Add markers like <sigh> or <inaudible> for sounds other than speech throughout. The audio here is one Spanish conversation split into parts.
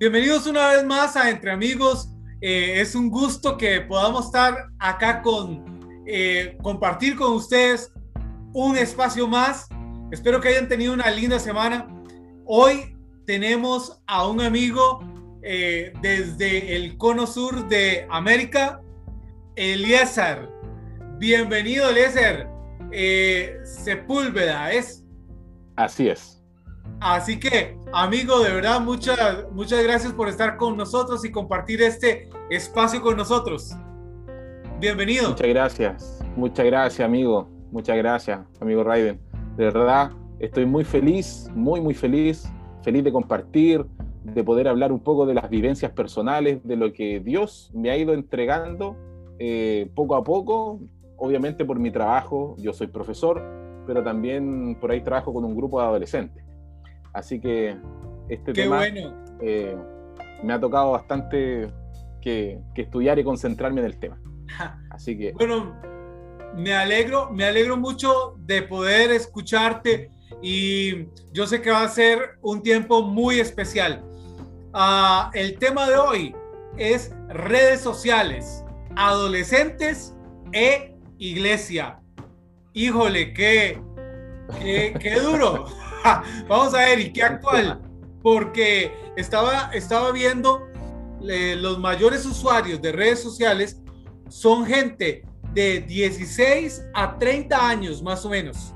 Bienvenidos una vez más a Entre Amigos. Eh, es un gusto que podamos estar acá con eh, compartir con ustedes un espacio más. Espero que hayan tenido una linda semana. Hoy tenemos a un amigo eh, desde el cono sur de América, Eliezer. Bienvenido, Eliezer. Sepúlveda, ¿es? Así es. Así que, amigo, de verdad, muchas, muchas gracias por estar con nosotros y compartir este espacio con nosotros. Bienvenido. Muchas gracias, muchas gracias, amigo. Muchas gracias, amigo Raiden. De verdad, estoy muy feliz, muy, muy feliz, feliz de compartir, de poder hablar un poco de las vivencias personales, de lo que Dios me ha ido entregando eh, poco a poco, obviamente por mi trabajo, yo soy profesor, pero también por ahí trabajo con un grupo de adolescentes. Así que este tema eh, me ha tocado bastante que, estudiar y concentrarme en el tema. Así que. Bueno, me alegro, me alegro mucho de poder escucharte y yo sé que va a ser un tiempo muy especial. Ah, el tema de hoy es redes sociales, adolescentes e iglesia. Híjole, qué, qué, qué duro. <laughs> <laughs> Vamos a ver, ¿y qué actual? Porque estaba, estaba viendo eh, los mayores usuarios de redes sociales son gente de 16 a 30 años más o menos.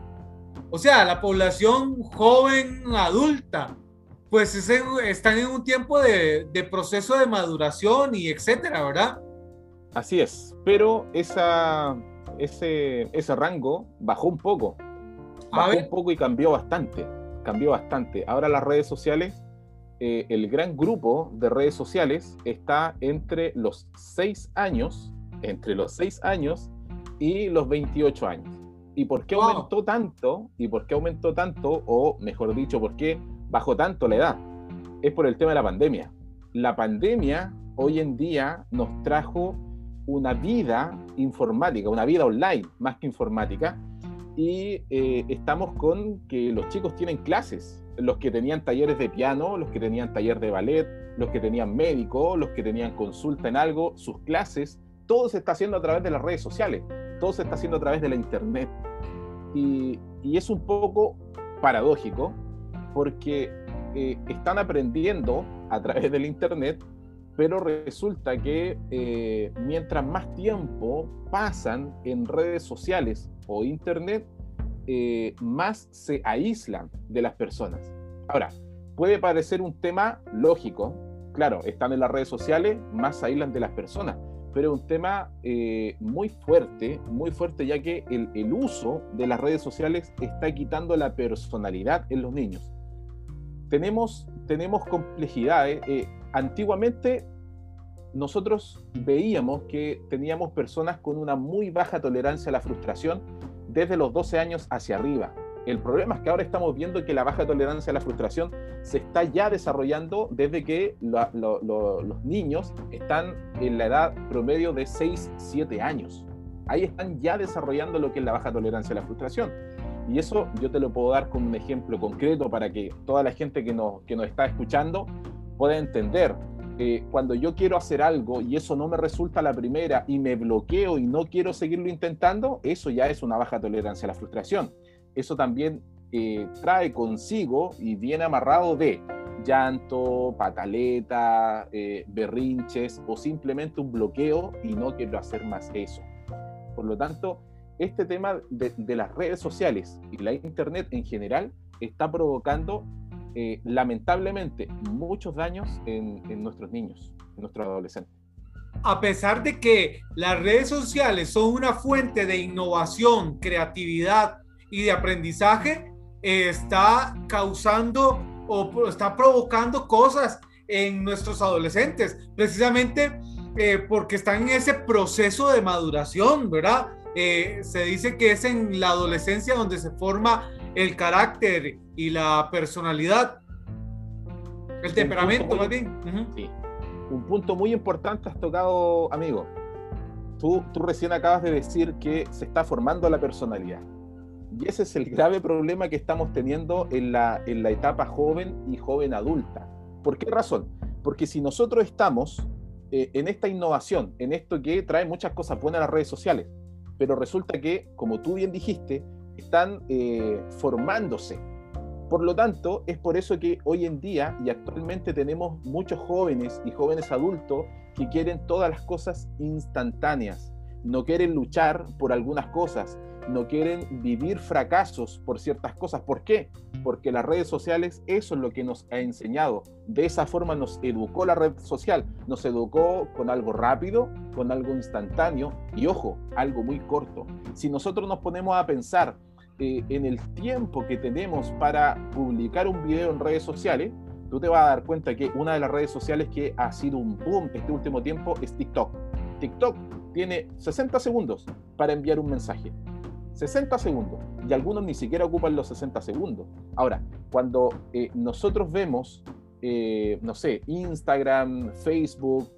O sea, la población joven, adulta, pues están en un tiempo de, proceso de maduración y etcétera, ¿verdad? Así es, pero ese, ese rango bajó un poco bajó un poco y cambió bastante. Cambió bastante. Ahora las redes sociales, eh, el gran grupo de redes sociales está entre los 6 años, entre los 6 años y los 28 años. ¿Y por qué aumentó tanto? ¿Y por qué aumentó tanto? O mejor dicho, ¿por qué bajó tanto la edad? Es por el tema de la pandemia. La pandemia hoy en día nos trajo una vida informática, una vida online más que informática, y eh, estamos con que los chicos tienen clases, los que tenían talleres de piano, los que tenían taller de ballet, los que tenían médico, los que tenían consulta en algo, sus clases, todo se está haciendo a través de las redes sociales, todo se está haciendo a través de la internet. Y, es un poco paradójico porque eh, están aprendiendo a través del internet, pero resulta que eh, mientras más tiempo pasan en redes sociales o Internet, eh, más se aíslan de las personas. Ahora, puede parecer un tema lógico, claro, están en las redes sociales, más se aíslan de las personas, pero es un tema eh, muy fuerte, muy fuerte, ya que el, uso de las redes sociales está quitando la personalidad en los niños. Tenemos, tenemos complejidades. Eh, antiguamente nosotros veíamos que teníamos personas con una muy baja tolerancia a la frustración desde los 12 años hacia arriba. El problema es que ahora estamos viendo que la baja tolerancia a la frustración se está ya desarrollando desde que los niños están en la edad promedio de 6, 7 años. Ahí están ya desarrollando lo que es la baja tolerancia a la frustración. Y eso yo te lo puedo dar como un ejemplo concreto para que toda la gente que nos, que nos está escuchando pueda entender cuando yo quiero hacer algo y eso no me resulta la primera y me bloqueo y no quiero seguirlo intentando, eso ya es una baja tolerancia a la frustración. Eso también eh, trae consigo y viene amarrado de llanto, pataleta, eh, berrinches o simplemente un bloqueo y no quiero hacer más eso. Por lo tanto, este tema de las redes sociales y la internet en general está provocando eh, lamentablemente muchos daños en, nuestros niños, en nuestros adolescentes. A pesar de que las redes sociales son una fuente de innovación, creatividad y de aprendizaje, está causando o está provocando cosas en nuestros adolescentes, precisamente eh, porque están en ese proceso de maduración, ¿verdad? Eh, se dice que es en la adolescencia donde se forma el carácter y la personalidad, el temperamento, más bien. sí. Un punto muy importante has tocado, amigo. Tú, tú recién acabas de decir que se está formando la personalidad. Y ese es el grave problema que estamos teniendo en la, en la etapa joven y joven adulta. ¿Por qué razón? Porque si nosotros estamos eh, en esta innovación, en esto que trae muchas cosas buenas a las redes sociales, pero resulta que, como tú bien dijiste, están eh, formándose. Por lo tanto, es por eso que hoy en día y actualmente tenemos muchos jóvenes y jóvenes adultos que quieren todas las cosas instantáneas, no quieren luchar por algunas cosas, no quieren vivir fracasos por ciertas cosas. ¿Por qué? Porque las redes sociales, eso es lo que nos ha enseñado. De esa forma nos educó la red social, nos educó con algo rápido, con algo instantáneo y ojo, algo muy corto. Si nosotros nos ponemos a pensar eh, en el tiempo que tenemos para publicar un video en redes sociales, tú te vas a dar cuenta que una de las redes sociales que ha sido un boom este último tiempo es TikTok. TikTok tiene 60 segundos para enviar un mensaje. 60 segundos. Y algunos ni siquiera ocupan los 60 segundos. Ahora, cuando eh, nosotros vemos, eh, no sé, Instagram, Facebook,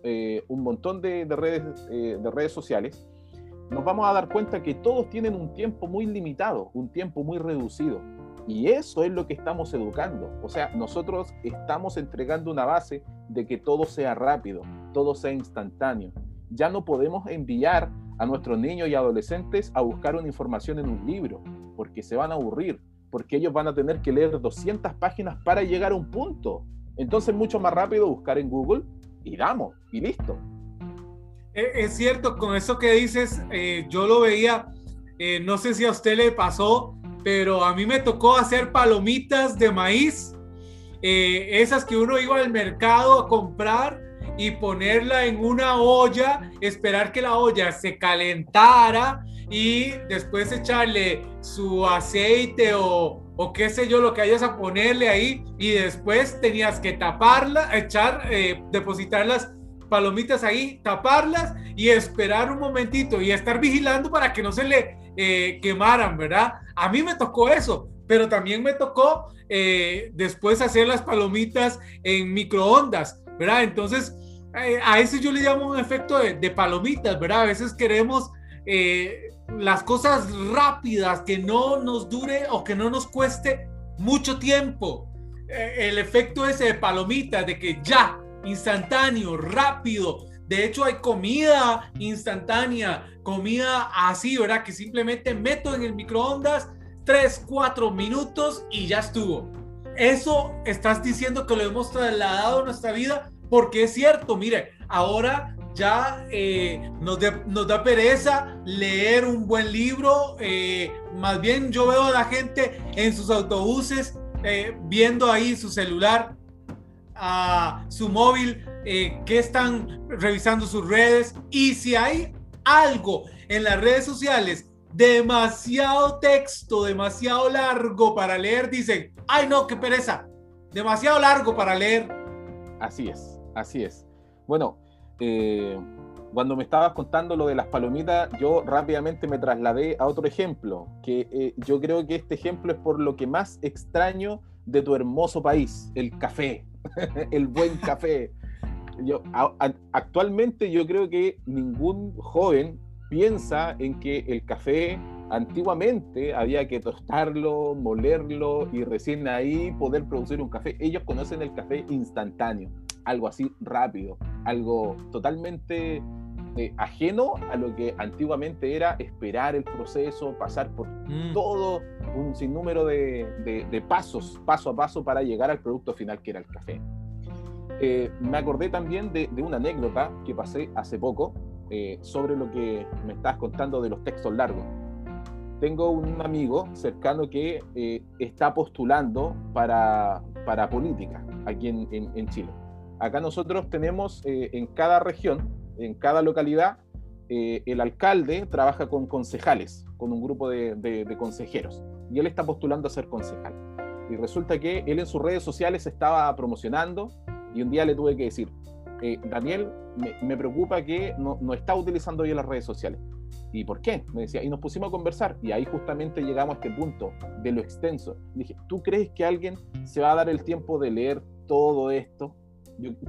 un montón de, redes, de redes sociales, nos vamos a dar cuenta que todos tienen un tiempo muy limitado, un tiempo muy reducido. Y eso es lo que estamos educando. O sea, nosotros estamos entregando una base de que todo sea rápido, todo sea instantáneo. Ya no podemos enviar a nuestros niños y adolescentes a buscar una información en un libro, porque se van a aburrir, porque ellos van a tener que leer 200 páginas para llegar a un punto. Entonces, mucho más rápido buscar en Google y damos, y listo. E, es cierto, con eso que dices, eh, yo lo veía, eh, no sé si a usted le pasó, pero a mí me tocó hacer palomitas de maíz, eh, esas que uno iba al mercado a comprar y ponerla en una olla, esperar que la olla se calentara y después echarle su aceite o, qué sé yo, lo que hayas a ponerle ahí y después tenías que taparla, echar, eh, depositar las palomitas ahí, taparlas y esperar un momentito y estar vigilando para que no se le eh, quemaran, ¿verdad? A mí me tocó eso, pero también me tocó eh, después hacer las palomitas en microondas, ¿verdad? Entonces, eh, a ese yo le llamo un efecto de, palomitas, ¿verdad? A veces queremos eh, las cosas rápidas, que no nos dure o que no nos cueste mucho tiempo. El efecto ese de palomitas, de que ya, instantáneo, rápido. De hecho, hay comida instantánea, comida así, ¿verdad? Que simplemente meto en el microondas 3, 4 minutos y ya estuvo. Eso estás diciendo que lo hemos trasladado a nuestra vida porque es cierto, mire, ahora ya eh, nos, da pereza leer un buen libro. Eh, más bien yo veo a la gente en sus autobuses eh, viendo ahí su celular, a su móvil, que están revisando sus redes. Y si hay algo en las redes sociales demasiado texto, demasiado largo para leer, dicen, ay no, qué pereza, demasiado largo para leer. Así es. Así es. Bueno, eh, cuando me estabas contando lo de las palomitas, yo rápidamente me trasladé a otro ejemplo, que eh, yo creo que este ejemplo es por lo que más extraño de tu hermoso país, el café, <laughs> el buen café. Yo, actualmente yo creo que ningún joven piensa en que el café antiguamente había que tostarlo, molerlo y recién ahí poder producir un café. Ellos conocen el café instantáneo algo así rápido, algo totalmente eh, ajeno a lo que antiguamente era esperar el proceso, pasar por mm. todo un sinnúmero de, de, pasos, paso a paso para llegar al producto final que era el café. Eh, me acordé también de, de, una anécdota que pasé hace poco eh, sobre lo que me estabas contando de los textos largos. Tengo un amigo cercano que está postulando para, para política aquí en, en Chile Acá nosotros tenemos eh, en cada región, en cada localidad, eh, el alcalde trabaja con concejales, con un grupo de, consejeros, y él está postulando a ser concejal. Y resulta que él en sus redes sociales estaba promocionando y un día le tuve que decir, eh, Daniel, me, preocupa que no, no, está utilizando bien las redes sociales. ¿Y por qué? Me decía, y nos pusimos a conversar y ahí justamente llegamos a este punto de lo extenso. Dije, ¿tú crees que alguien se va a dar el tiempo de leer todo esto?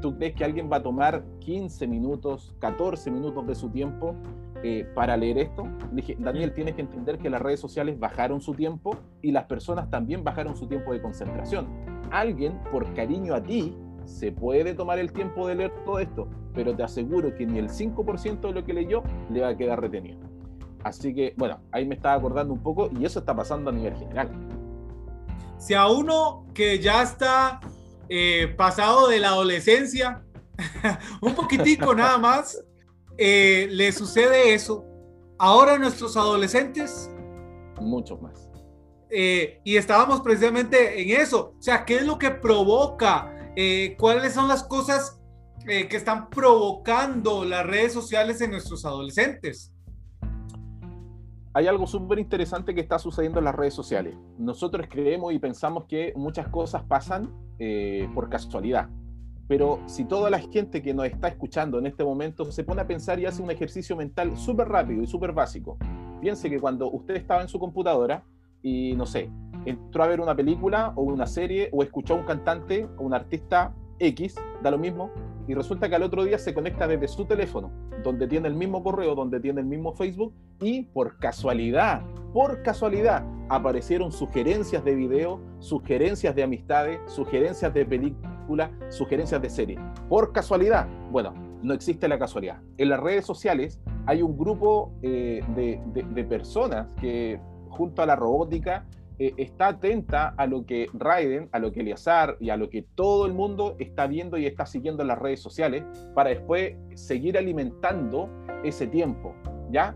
¿Tú crees que alguien va a tomar 15 minutos, 14 minutos de su tiempo eh, para leer esto? Le dije, Daniel, tienes que entender que las redes sociales bajaron su tiempo y las personas también bajaron su tiempo de concentración. Alguien, por cariño a ti, se puede tomar el tiempo de leer todo esto, pero te aseguro que ni el 5% de lo que leyó le va a quedar retenido. Así que, bueno, ahí me estaba acordando un poco y eso está pasando a nivel general. Si a uno que ya está eh, pasado de la adolescencia, <laughs> un poquitico nada más, eh, le sucede eso, ahora nuestros adolescentes... Mucho más. Eh, y estábamos precisamente en eso, o sea, ¿qué es lo que provoca? ¿Cuáles son las cosas que están provocando las redes sociales en nuestros adolescentes? Hay algo súper interesante que está sucediendo en las redes sociales. Nosotros creemos y pensamos que muchas cosas pasan eh, por casualidad. Pero si toda la gente que nos está escuchando en este momento se pone a pensar y hace un ejercicio mental súper rápido y súper básico, piense que cuando usted estaba en su computadora y, no sé, entró a ver una película o una serie o escuchó a un cantante o un artista X, da lo mismo, y resulta que al otro día se conecta desde su teléfono, donde tiene el mismo correo, donde tiene el mismo Facebook, y por casualidad, por casualidad, aparecieron sugerencias de video, sugerencias de amistades, sugerencias de película, sugerencias de serie. Por casualidad, bueno, no existe la casualidad. En las redes sociales hay un grupo eh, de personas que junto a la robótica eh, está atenta a lo que Raiden, a lo que Eliazar y a lo que todo el mundo está viendo y está siguiendo en las redes sociales para después seguir alimentando ese tiempo, ¿ya?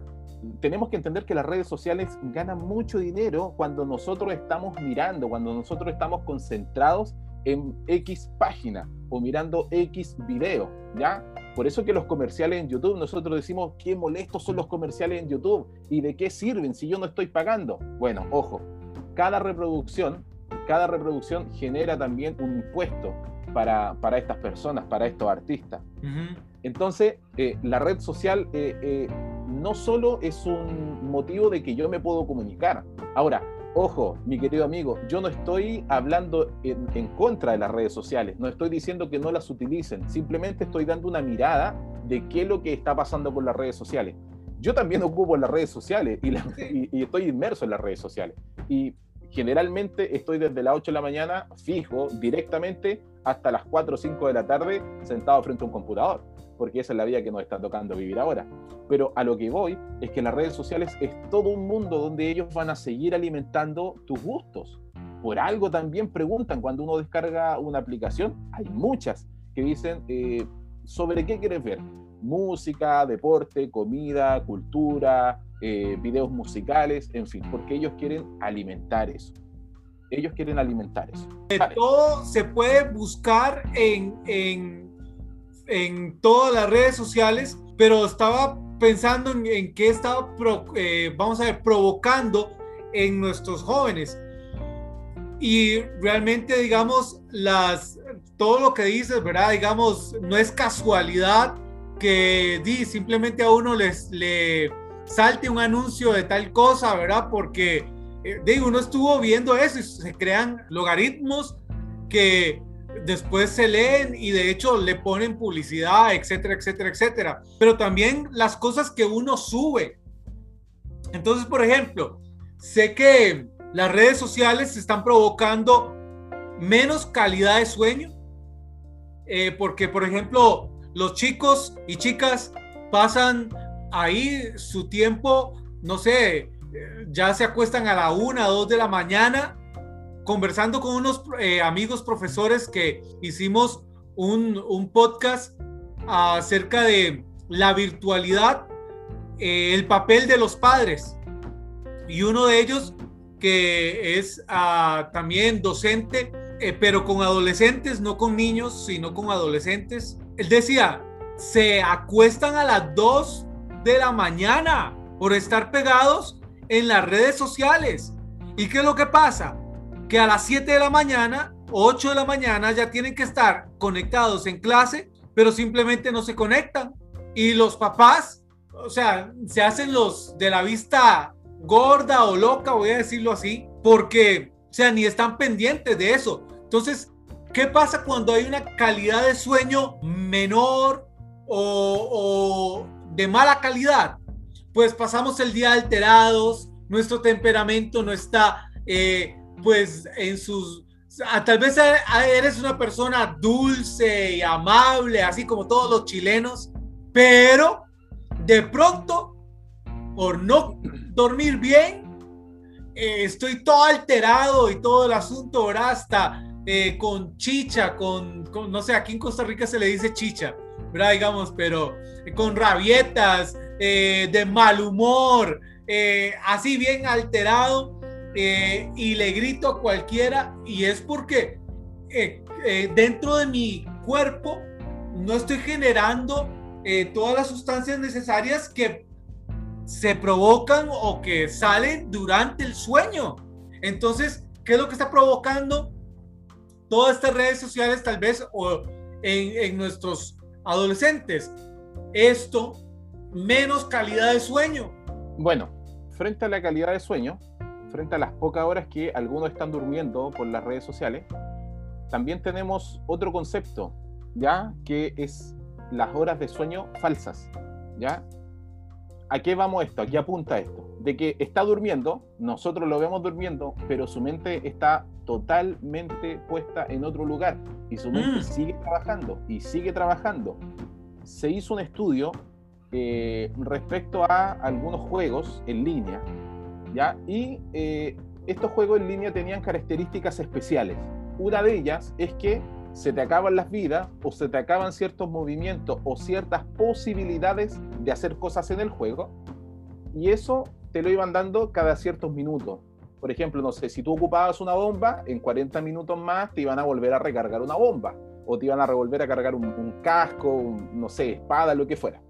Tenemos que entender que las redes sociales ganan mucho dinero cuando nosotros estamos mirando, cuando nosotros estamos concentrados en X página o mirando X video, ¿ya? Por eso que los comerciales en YouTube, nosotros decimos, qué molestos son los comerciales en YouTube y de qué sirven si yo no estoy pagando. Bueno, ojo, cada reproducción, cada reproducción genera también un impuesto para, para estas personas, para estos artistas. Entonces, eh, la red social eh, eh, no solo es un motivo de que yo me puedo comunicar. Ahora, ojo, mi querido amigo, yo no estoy hablando en, en, contra de las redes sociales, no estoy diciendo que no las utilicen, simplemente estoy dando una mirada de qué es lo que está pasando con las redes sociales. Yo también <laughs> ocupo las redes sociales y, y, y estoy inmerso en las redes sociales. Y generalmente estoy desde las 8 de la mañana fijo directamente hasta las 4 o 5 de la tarde sentado frente a un computador, porque esa es la vida que nos está tocando vivir ahora. Pero a lo que voy es que las redes sociales es todo un mundo donde ellos van a seguir alimentando tus gustos. Por algo también preguntan cuando uno descarga una aplicación, hay muchas que dicen eh, sobre qué quieres ver. Música, deporte, comida, cultura, eh, videos musicales, en fin, porque ellos quieren alimentar eso. Ellos quieren alimentar eso. Todo se puede buscar en, en, en, todas las redes sociales, pero estaba pensando en, en qué estaba, eh, vamos a ver, provocando en nuestros jóvenes. Y realmente, digamos, las, todo lo que dices, ¿verdad? Digamos, no es casualidad que di, simplemente a uno les, le, salte un anuncio de tal cosa, ¿verdad? Porque eh, uno estuvo viendo eso y se crean logaritmos que después se leen y de hecho le ponen publicidad, etcétera, etcétera, etcétera. Pero también las cosas que uno sube. Entonces, por ejemplo, sé que las redes sociales están provocando menos calidad de sueño, eh, porque, por ejemplo, los chicos y chicas pasan ahí su tiempo, no sé, ya se acuestan a la una, dos de la mañana, conversando con unos eh, amigos profesores que hicimos un, podcast acerca de la virtualidad, eh, el papel de los padres. Y uno de ellos, que es ah, también docente, eh, pero con adolescentes, no con niños, sino con adolescentes, él decía, se acuestan a las dos de la mañana por estar pegados en las redes sociales. ¿Y qué es lo que pasa? Que a las 7 de la mañana, 8 de la mañana ya tienen que estar conectados en clase, pero simplemente no se conectan. Y los papás, o sea, se hacen los de la vista gorda o loca, voy a decirlo así, porque, o sea, ni están pendientes de eso. Entonces, ¿qué pasa cuando hay una calidad de sueño menor o, o de mala calidad, pues pasamos el día alterados, nuestro temperamento no está eh, pues en sus tal vez eres una persona dulce y amable, así como todos los chilenos, pero de pronto, por no dormir bien, eh, estoy todo alterado y todo el asunto, ¿verdad? Hasta eh, con chicha, con, no sé, aquí en Costa Rica se le dice chicha, ¿verdad? Digamos, pero eh, con rabietas, de mal humor, así bien alterado, y le grito a cualquiera, y es porque dentro de mi cuerpo no estoy generando todas las sustancias necesarias que se provocan o que salen durante el sueño. Entonces, ¿qué es lo que está provocando todas estas redes sociales tal vez o en, nuestros adolescentes? Esto, menos calidad de sueño. Bueno, frente a la calidad de sueño, frente a las pocas horas que algunos están durmiendo por las redes sociales, también tenemos otro concepto, ¿ya? Que es las horas de sueño falsas, ¿ya? ¿A qué vamos esto? ¿A qué apunta esto? De que está durmiendo, nosotros lo vemos durmiendo, pero su mente está totalmente puesta en otro lugar y su mente mm. sigue trabajando y sigue trabajando. Se hizo un estudio eh, respecto a algunos juegos en línea, ¿ya? Y eh, estos juegos en línea tenían características especiales. Una de ellas es que se te acaban las vidas o se te acaban ciertos movimientos o ciertas posibilidades de hacer cosas en el juego. Y eso te lo iban dando cada ciertos minutos. Por ejemplo, no sé, si tú ocupabas una bomba, en 40 minutos más te iban a volver a recargar una bomba. O te iban a revolver a cargar un, casco, no sé, espada, lo que fuera.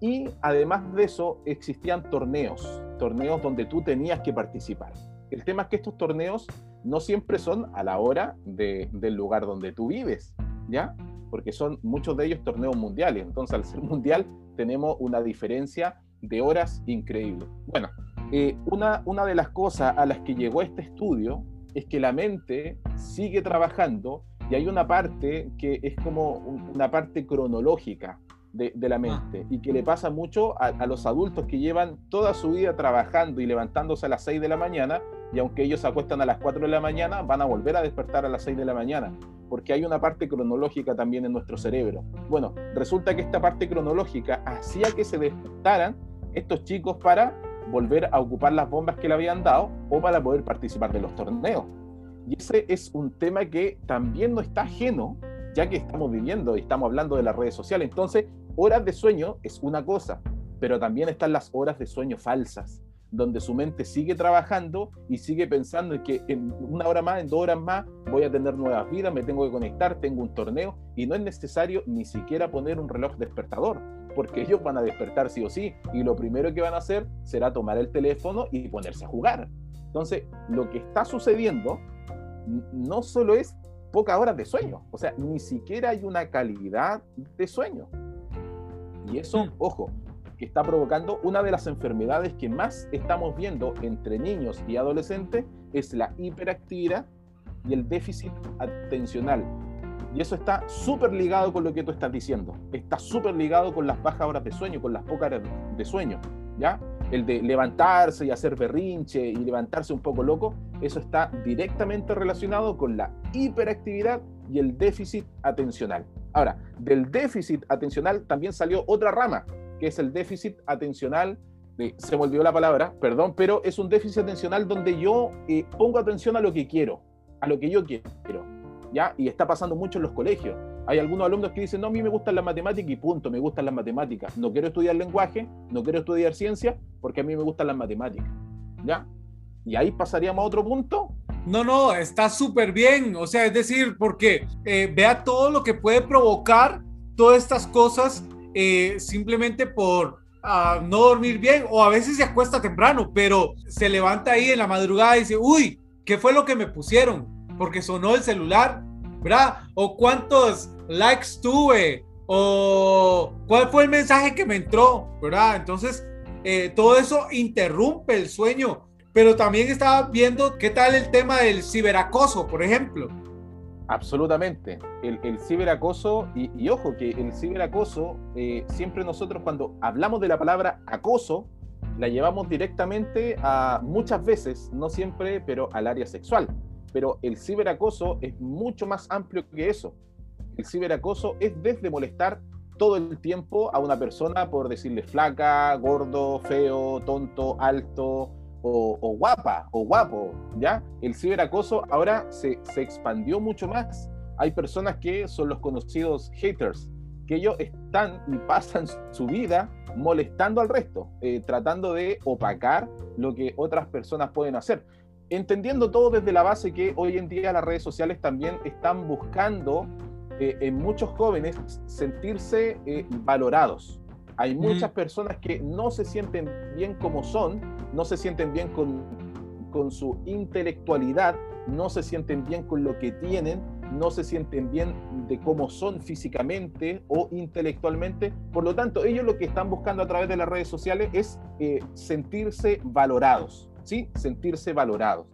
Y además de eso, existían torneos. Torneos donde tú tenías que participar. El tema es que estos torneos no siempre son a la hora del lugar donde tú vives, ¿ya? Porque son muchos de ellos torneos mundiales. Entonces, al ser mundial, tenemos una diferencia de horas increíble. Bueno, eh, una, una de las cosas a las que llegó este estudio es que la mente sigue trabajando y hay una parte que es como una parte cronológica de, la ah. mente y que le pasa mucho a, a, los adultos que llevan toda su vida trabajando y levantándose a las 6 de la mañana y aunque ellos se acuestan a las 4 de la mañana, van a volver a despertar a las 6 de la mañana, porque hay una parte cronológica también en nuestro cerebro. Bueno, resulta que esta parte cronológica hacía que se despertaran estos chicos para volver a ocupar las bombas que le habían dado o para poder participar de los torneos. Y ese es un tema que también no está ajeno, ya que estamos viviendo y estamos hablando de las redes sociales. Entonces, horas de sueño es una cosa, pero también están las horas de sueño falsas donde su mente sigue trabajando y sigue pensando en que en una hora más, en dos horas más, voy a tener nuevas vidas, me tengo que conectar, tengo un torneo y no es necesario ni siquiera poner un reloj despertador, porque ellos van a despertar sí o sí y lo primero que van a hacer será tomar el teléfono y ponerse a jugar. Entonces, lo que está sucediendo no solo es pocas horas de sueño, o sea, ni siquiera hay una calidad de sueño. Y eso, mm. ojo, que está provocando una de las enfermedades que más estamos viendo entre niños y adolescentes es la hiperactividad y el déficit atencional. Y eso está súper ligado con lo que tú estás diciendo. Está súper ligado con las bajas horas de sueño, con las pocas horas de sueño. ¿Ya? El de levantarse y hacer berrinche y levantarse un poco loco, eso está directamente relacionado con la hiperactividad y el déficit atencional. Ahora, del déficit atencional también salió otra rama, que es el déficit atencional. se me olvidó la palabra, perdón, pero es un déficit atencional donde yo eh, pongo atención a lo que quiero, a lo que yo quiero, ¿ya? Y está pasando mucho en los colegios. Hay algunos alumnos que dicen, no, a mí me gustan las matemáticas y punto, me gustan las matemáticas. No quiero estudiar lenguaje, no quiero estudiar ciencia, porque a mí me gustan las matemáticas, ¿ya? Y ahí pasaríamos a otro punto. No, no, está súper bien. O sea, es decir, porque eh, vea todo lo que puede provocar todas estas cosas eh, simplemente por ah, no dormir bien o a veces se acuesta temprano, pero se levanta ahí en la madrugada y dice, uy, ¿qué fue lo que me pusieron? Porque sonó el celular, ¿verdad? O cuántos likes tuve, o cuál fue el mensaje que me entró, ¿verdad? Entonces, eh, todo eso interrumpe el sueño. Pero también estaba viendo qué tal el tema del ciberacoso, por ejemplo. Absolutamente. El, ciberacoso, y, ojo que el ciberacoso, eh, siempre nosotros cuando hablamos de la palabra acoso, la llevamos directamente a muchas veces, no siempre, pero al área sexual. Pero el ciberacoso es mucho más amplio que eso. El ciberacoso es desde molestar todo el tiempo a una persona por decirle flaca, gordo, feo, tonto, alto o, guapa o guapo, ¿ya? El ciberacoso ahora se, se expandió mucho más. Hay personas que son los conocidos haters, que ellos están y pasan su vida molestando al resto, eh, tratando de opacar lo que otras personas pueden hacer. Entendiendo todo desde la base que hoy en día las redes sociales también están buscando eh, en muchos jóvenes sentirse eh, valorados. Hay muchas personas que no se sienten bien como son, no se sienten bien con, con su intelectualidad, no se sienten bien con lo que tienen, no se sienten bien de cómo son físicamente o intelectualmente. Por lo tanto, ellos lo que están buscando a través de las redes sociales es eh, sentirse valorados, ¿sí? Sentirse valorados.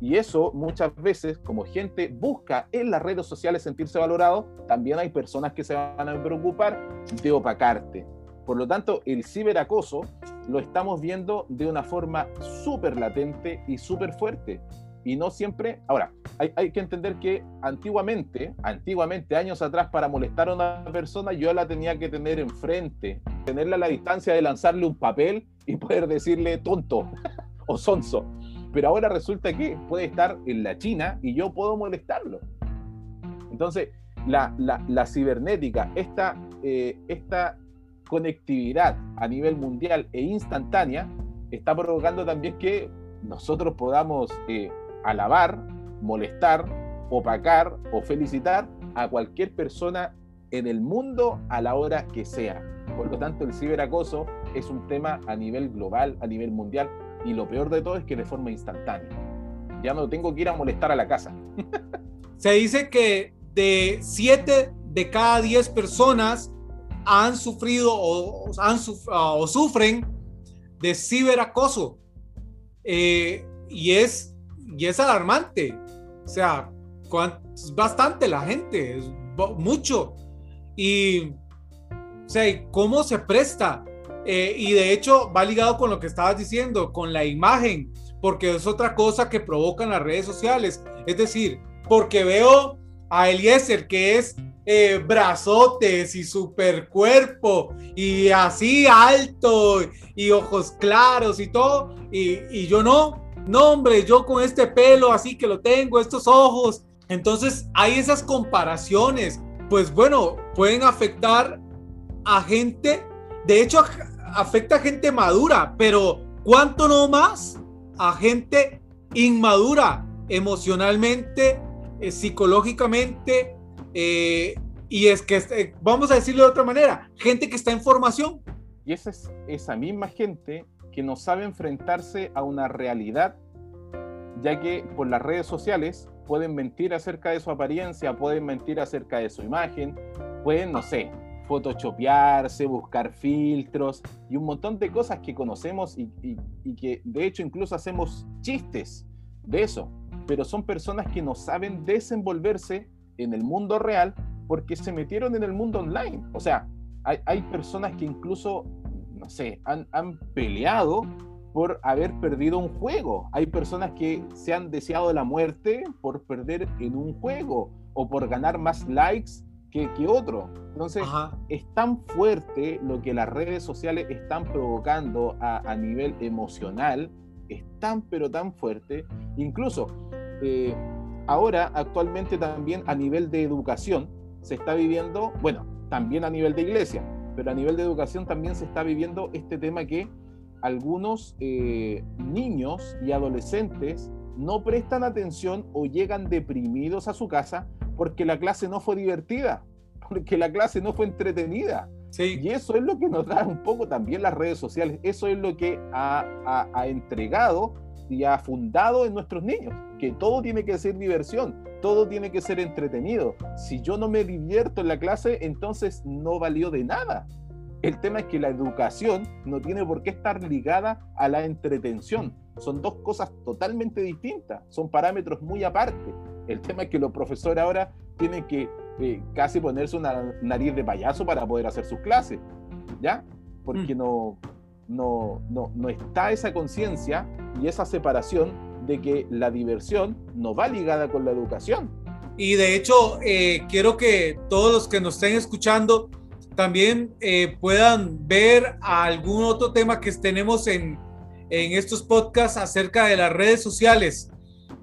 Y eso muchas veces, como gente busca en las redes sociales sentirse valorado, también hay personas que se van a preocupar de opacarte. Por lo tanto, el ciberacoso lo estamos viendo de una forma súper latente y súper fuerte y no siempre. Ahora, hay, hay, que entender que antiguamente, antiguamente, años atrás, para molestar a una persona, yo la tenía que tener enfrente, tenerla a la distancia de lanzarle un papel y poder decirle tonto o sonso. Pero ahora resulta que puede estar en la China y yo puedo molestarlo. Entonces, la, la, la cibernética, esta, eh, esta conectividad a nivel mundial e instantánea, está provocando también que nosotros podamos eh, alabar, molestar, opacar o felicitar a cualquier persona en el mundo a la hora que sea. Por lo tanto, el ciberacoso es un tema a nivel global, a nivel mundial, y lo peor de todo es que de forma instantánea. Ya no tengo que ir a molestar a la casa. Se dice que de 7 de cada 10 personas han sufrido o, han, o sufren de ciberacoso. Eh, y es y es alarmante. O sea, es bastante la gente, es mucho. Y, o sea, ¿cómo se presta? Eh, y de hecho va ligado con lo que estabas diciendo, con la imagen, porque es otra cosa que provocan las redes sociales. Es decir, porque veo a Eliezer que es eh, brazotes y super cuerpo y así alto y ojos claros y todo, y, y yo no, no, hombre, yo con este pelo así que lo tengo, estos ojos. Entonces hay esas comparaciones. Pues bueno, pueden afectar a gente, de hecho afecta a gente madura, pero ¿cuánto no más a gente inmadura emocionalmente, eh, psicológicamente? Eh, y es que, eh, vamos a decirlo de otra manera, gente que está en formación. Y esa es esa misma gente que no sabe enfrentarse a una realidad, ya que por las redes sociales pueden mentir acerca de su apariencia, pueden mentir acerca de su imagen, pueden, no sé, photoshopearse, buscar filtros y un montón de cosas que conocemos y, y, que de hecho incluso hacemos chistes de eso, pero son personas que no saben desenvolverse en el mundo real porque se metieron en el mundo online. O sea, hay, hay personas que incluso no sé, han, han peleado por haber perdido un juego. Hay personas que se han deseado la muerte por perder en un juego o por ganar más likes que, que otro. Entonces, es tan fuerte lo que las redes sociales están provocando a, a nivel emocional, es tan pero tan fuerte. Incluso eh, ahora, actualmente también a nivel de educación, se está viviendo, bueno, también a nivel de iglesia, pero a nivel de educación también se está viviendo este tema que algunos eh, niños y adolescentes no prestan atención o llegan deprimidos a su casa porque la clase no fue divertida, <laughs> porque la clase no fue entretenida. Y eso es lo que nos da un poco también las redes sociales, eso es lo que ha, ha entregado y ha fundado en nuestros niños, que todo tiene que ser diversión, todo tiene que ser entretenido. Si yo no me divierto en la clase, entonces no valió de nada. El tema es que la educación no tiene por qué estar ligada a la entretención. Son dos cosas totalmente distintas, son parámetros muy aparte. El tema es que los profesores ahora tienen que eh, casi ponerse una nariz de payaso para poder hacer sus clases, ¿ya? Porque mm. no, no, no, no está esa conciencia y esa separación de que la diversión no va ligada con la educación. Y de hecho, eh, quiero que todos los que nos estén escuchando también eh, puedan ver algún otro tema que tenemos en, en estos podcasts acerca de las redes sociales.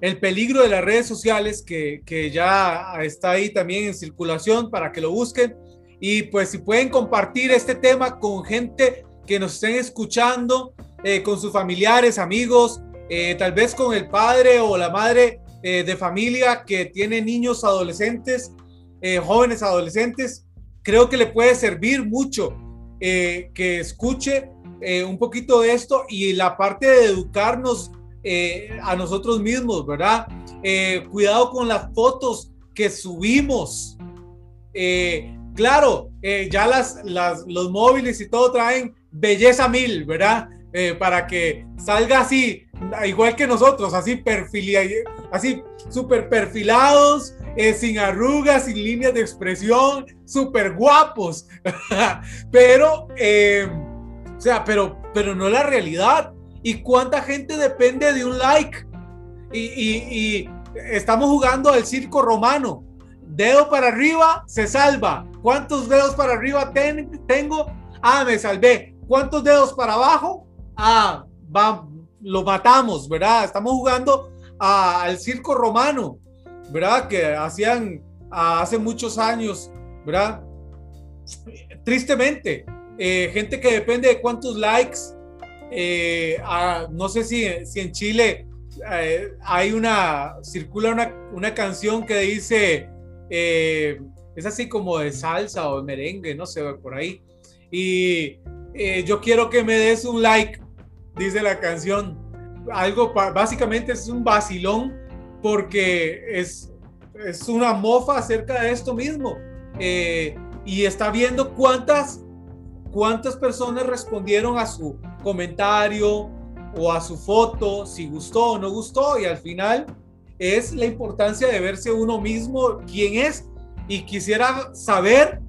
El peligro de las redes sociales que, que ya está ahí también en circulación para que lo busquen. Y pues si pueden compartir este tema con gente que nos estén escuchando, eh, con sus familiares, amigos, eh, tal vez con el padre o la madre eh, de familia que tiene niños adolescentes, jóvenes adolescentes, creo que le puede servir mucho que escuche un poquito de esto y la parte de educarnos a nosotros mismos, ¿verdad? cuidado con las fotos que subimos. claro, ya las, los móviles y todo traen belleza mil, ¿verdad? Eh, para que salga así, igual que nosotros, así así súper perfilados, eh, sin arrugas, sin líneas de expresión, súper guapos. <laughs> pero, eh, o sea, pero, pero no la realidad. ¿Y cuánta gente depende de un like? Y, estamos jugando al circo romano. Dedo para arriba, se salva. ¿Cuántos dedos para arriba tengo? Ah, me salvé. ¿Cuántos dedos para abajo? ah, va, lo matamos, ¿verdad? Estamos jugando al circo romano, ¿verdad? Que hacían hace muchos años, ¿verdad? Tristemente, eh, gente que depende de cuántos likes, eh, no sé si, en Chile eh, hay una, circula una, una canción que dice, es así como de salsa o de merengue, no sé, por ahí. Y yo quiero que me des un like dice la canción. Algo básicamente es un vacilón porque es, es una mofa acerca de esto mismo. Eh, y está viendo cuántas, cuántas personas respondieron a su comentario o a su foto, si gustó o no gustó. Y al final es la importancia de verse uno mismo quién es. Y quisiera saber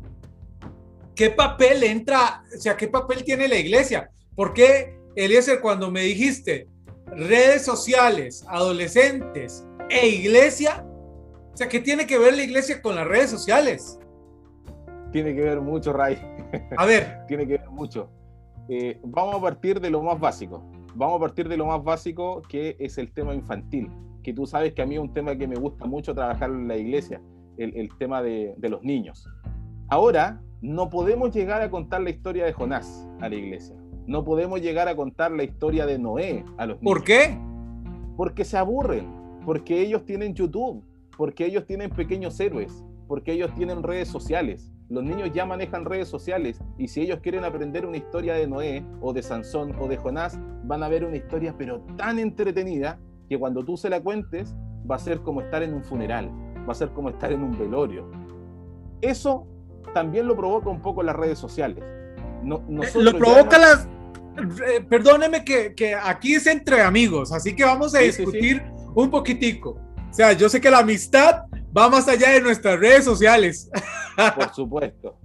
qué papel entra, o sea, qué papel tiene la iglesia. ¿Por qué Eliezer, cuando me dijiste redes sociales, adolescentes e iglesia, o sea, ¿qué tiene que ver la iglesia con las redes sociales? Tiene que ver mucho, Ray. A ver. <laughs> tiene que ver mucho. Eh, vamos a partir de lo más básico. Vamos a partir de lo más básico que es el tema infantil, que tú sabes que a mí es un tema que me gusta mucho trabajar en la iglesia, el, el tema de, de los niños. Ahora, no podemos llegar a contar la historia de Jonás a la iglesia no podemos llegar a contar la historia de Noé a los niños. ¿Por qué? Porque se aburren, porque ellos tienen YouTube, porque ellos tienen pequeños héroes, porque ellos tienen redes sociales. Los niños ya manejan redes sociales y si ellos quieren aprender una historia de Noé o de Sansón o de Jonás, van a ver una historia pero tan entretenida que cuando tú se la cuentes va a ser como estar en un funeral, va a ser como estar en un velorio. Eso también lo provoca un poco las redes sociales. No, lo provoca las... Eh, perdóneme que, que, aquí es entre amigos, así que vamos a discutir un poquitico. O sea, yo sé que la amistad va más allá de nuestras redes sociales. <laughs> Por supuesto.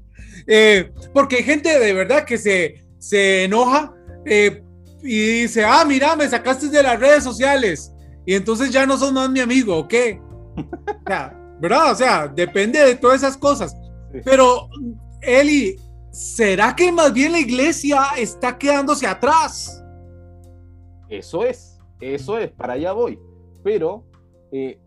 Eh, porque hay gente de verdad que se, se enoja eh, y dice, ah, mira, me sacaste de las redes sociales y entonces ya no sos más mi amigo, ¿o qué? O sea, ¿verdad? O sea, depende de todas esas cosas. Pero, Eli, ¿será que más bien la iglesia está quedándose atrás? Eso es, eso es, para allá voy. Pero eh,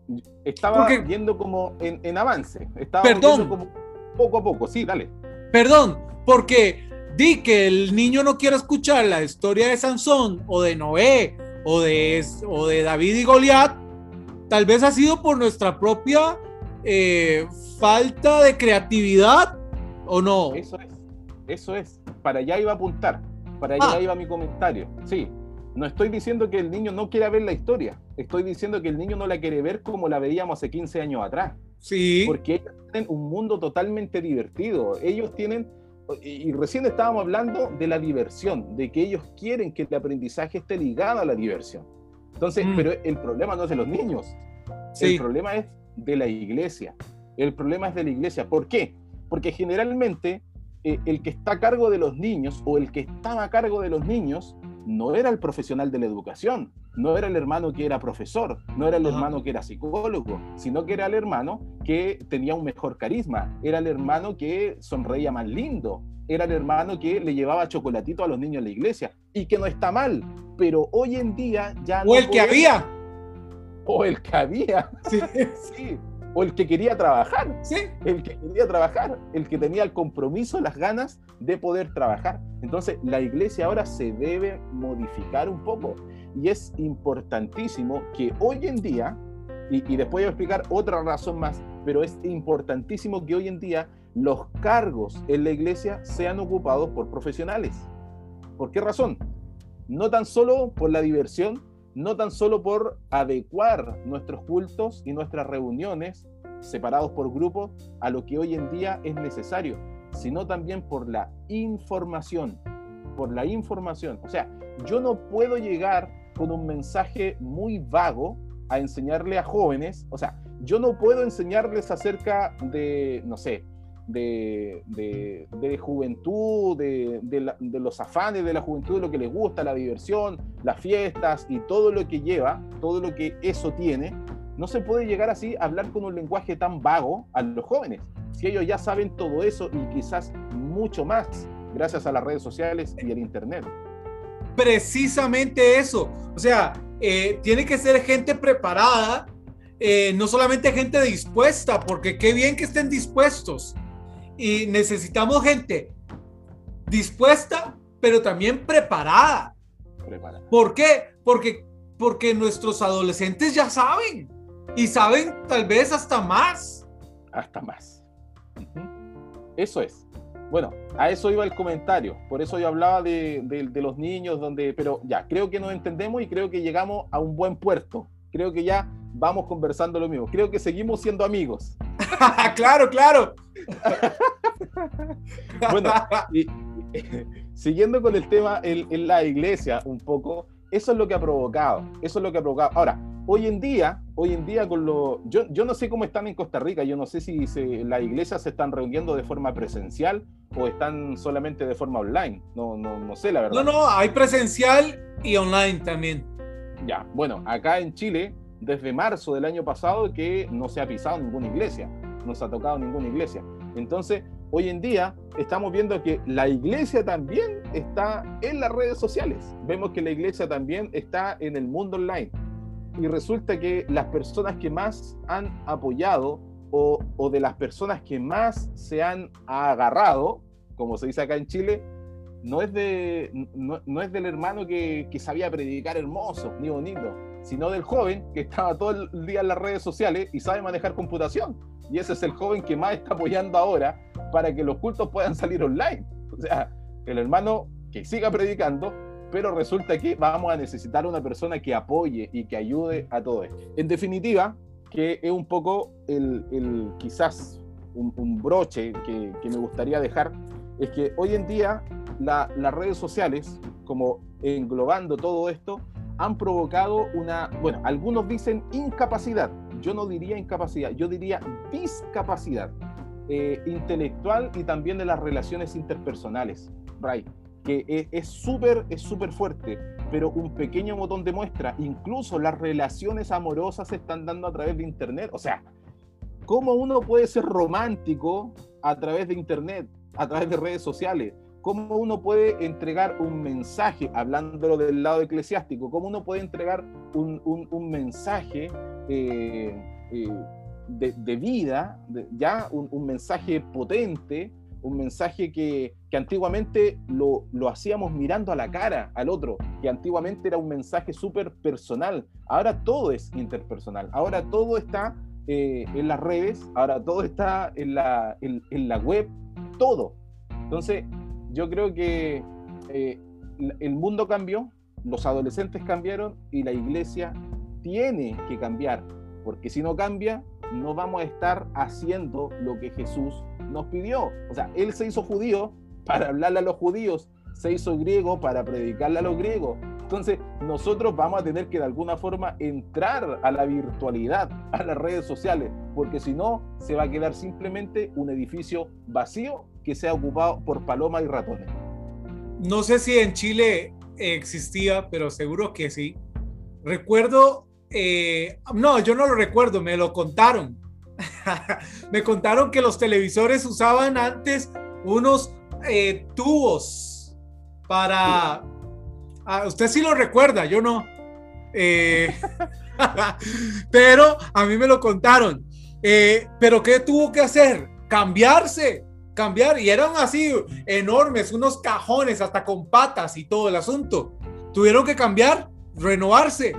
estaba viendo como en, avance, estaba perdón, como poco a poco, sí, dale. Perdón, porque di que el niño no quiere escuchar la historia de Sansón o de Noé o de, o de David y Goliat, tal vez ha sido por nuestra propia eh, falta de creatividad o no. Eso es. Eso es, para allá iba a apuntar, para allá ah. iba mi comentario. Sí, no estoy diciendo que el niño no quiera ver la historia, estoy diciendo que el niño no la quiere ver como la veíamos hace 15 años atrás. Sí. Porque ellos tienen un mundo totalmente divertido. Ellos tienen, y recién estábamos hablando de la diversión, de que ellos quieren que el aprendizaje esté ligado a la diversión. Entonces, mm. pero el problema no es de los niños, el problema es de la iglesia. El problema es de la iglesia. ¿Por qué? Porque generalmente eh, el que está a cargo de los niños o el que estaba a cargo de los niños no era el profesional de la educación, no era el hermano que era profesor, no era el hermano que era psicólogo, sino que era el hermano que tenía un mejor carisma, era el hermano que sonreía más lindo, era el hermano que le llevaba chocolatito a los niños en la iglesia y que no está mal, pero hoy en día ya o el que había o el que había sí. sí. O el que quería trabajar sí el que quería trabajar el que tenía el compromiso las ganas de poder trabajar entonces la iglesia ahora se debe modificar un poco y es importantísimo que hoy en día, y, y después voy a explicar otra razón más, pero es importantísimo que hoy en día los cargos en la iglesia sean ocupados por profesionales. ¿Por qué razón? No tan solo por la diversión, no tan solo por adecuar nuestros cultos y nuestras reuniones separados por grupos a lo que hoy en día es necesario, sino también por la información, por la información. O sea, yo no puedo llegar con un mensaje muy vago a enseñarle a jóvenes, o sea, yo no puedo enseñarles acerca de, no sé, de, de, juventud, de, de, los afanes de la juventud, de lo que les gusta, la diversión, las fiestas y todo lo que lleva, todo lo que eso tiene, no se puede llegar así a hablar con un lenguaje tan vago a los jóvenes, si ellos ya saben todo eso y quizás mucho más gracias a las redes sociales y el Internet precisamente eso. O sea, eh, tiene que ser gente preparada, eh, no solamente gente dispuesta, porque qué bien que estén dispuestos. Y necesitamos gente dispuesta, pero también preparada. preparada. ¿Por qué? Porque, porque nuestros adolescentes ya saben y saben tal vez hasta más. Hasta más. Eso es. Bueno, a eso iba el comentario, por eso yo hablaba de, los niños, donde, pero ya, creo que nos entendemos y creo que llegamos a un buen puerto. Creo que ya vamos conversando lo mismo. Creo que seguimos siendo amigos. <laughs> claro, claro. bueno, y, siguiendo con el tema en, la iglesia un poco, eso es lo que ha provocado, eso es lo que ha provocado. Ahora, hoy en día, hoy en día con lo, yo, yo no sé cómo están en Costa Rica, yo no sé si se, las iglesias se están reuniendo de forma presencial o están solamente de forma online, no, no, no sé la verdad. No, no, hay presencial y online también. Ya, bueno, acá en Chile, desde marzo del año pasado que no se ha pisado ninguna iglesia, no se ha tocado ninguna iglesia. Entonces, hoy en día estamos viendo que la iglesia también está en las redes sociales. Vemos que la iglesia también está en el mundo online y resulta que las personas que más han apoyado o, de las personas que más se han agarrado, como se dice acá en Chile, no es, de, no es del hermano que, que, sabía predicar hermoso ni bonito, sino del joven que estaba todo el día en las redes sociales y sabe manejar computación. Y ese es el joven que más está apoyando ahora para que los cultos puedan salir online. O sea, el hermano que siga predicando, pero resulta que vamos a necesitar una persona que apoye y que ayude a todo esto. En definitiva, que es un poco el, quizás un, broche que, me gustaría dejar, es que hoy en día las redes sociales, como englobando todo esto, han provocado una, bueno, algunos dicen incapacidad, yo no diría incapacidad, yo diría discapacidad eh, intelectual y también de las relaciones interpersonales. Right que es súper es súper fuerte, pero un pequeño botón de muestra, incluso las relaciones amorosas se están dando a través de Internet. O sea, ¿cómo uno puede ser romántico a través de Internet, a través de redes sociales? ¿Cómo uno puede entregar un mensaje, hablándolo del lado eclesiástico, cómo uno puede entregar un, un, mensaje eh, eh, de, de, vida, ya un, un mensaje potente, un mensaje que, que antiguamente lo, lo, hacíamos mirando a la cara al otro, que antiguamente era un mensaje súper personal. Ahora todo es interpersonal, ahora todo está eh, en las redes, ahora todo está en la, en, la, web, todo. Entonces, yo creo que eh, el mundo cambió, los adolescentes cambiaron y la iglesia tiene que cambiar, porque si no cambia, no vamos a estar haciendo lo que Jesús nos pidió. O sea, Él se hizo judío para hablarle a los judíos, se hizo griego para predicarle a los griegos. Entonces, nosotros vamos a tener que de alguna forma entrar a la virtualidad, a las redes sociales, porque si no, se va a quedar simplemente un edificio vacío que sea ocupado por palomas y ratones. No sé si en Chile existía, pero seguro que sí. recuerdo, eh, no, yo no lo recuerdo, me lo contaron. <laughs> me contaron que los televisores usaban antes unos eh, tubos para... Ah, usted sí lo recuerda, yo no. Eh, <laughs> pero a mí me lo contaron. pero ¿qué tuvo que hacer? Cambiarse, cambiar. Y eran así enormes, unos cajones hasta con patas y todo el asunto. Tuvieron que cambiar, renovarse.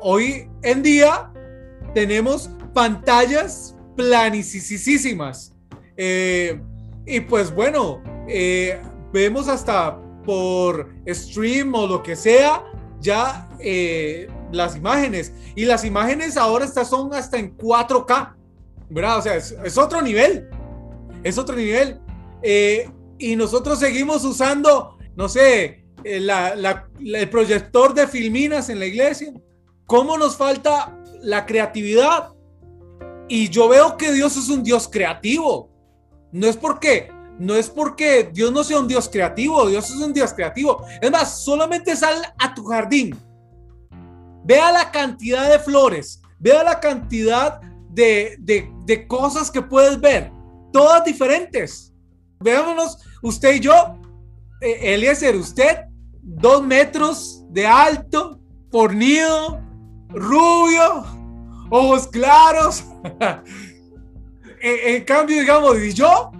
Hoy en día tenemos pantallas planicísimas. Eh, y pues bueno, eh, vemos hasta por stream o lo que sea, ya eh, las imágenes. Y las imágenes ahora estas son hasta en 4K, ¿verdad? O sea, es, otro nivel. Es otro nivel. y nosotros seguimos usando, no sé, el proyector de filminas en la iglesia. ¿Cómo nos falta la creatividad? Y yo veo que Dios es un Dios creativo. No es porque, no es porque Dios no sea un Dios creativo, Dios es un Dios creativo. Es más, solamente sal a tu jardín. Vea la cantidad de flores, vea la cantidad de, de, cosas que puedes ver, todas diferentes. Veámonos, usted y yo, eh, Eliezer, usted, dos metros de alto, fornido, rubio, ojos claros. <laughs> en, cambio, digamos, y yo,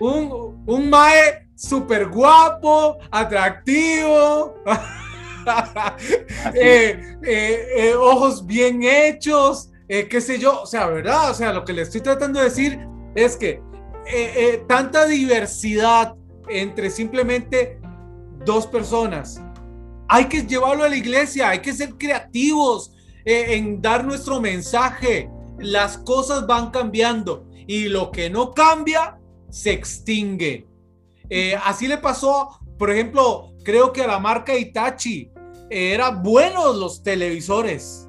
un, un mae súper guapo, atractivo, <laughs> eh, eh, eh, ojos bien hechos, qué sé yo, o sea, ¿verdad? O sea, lo que le estoy tratando de decir es que tanta diversidad entre simplemente dos personas. Hay que llevarlo a la iglesia, hay que ser creativos, eh, en dar nuestro mensaje. Las cosas van cambiando y lo que no cambia se extingue. Eh, así le pasó, por ejemplo, creo que a la marca Itachi eh, eran buenos los televisores.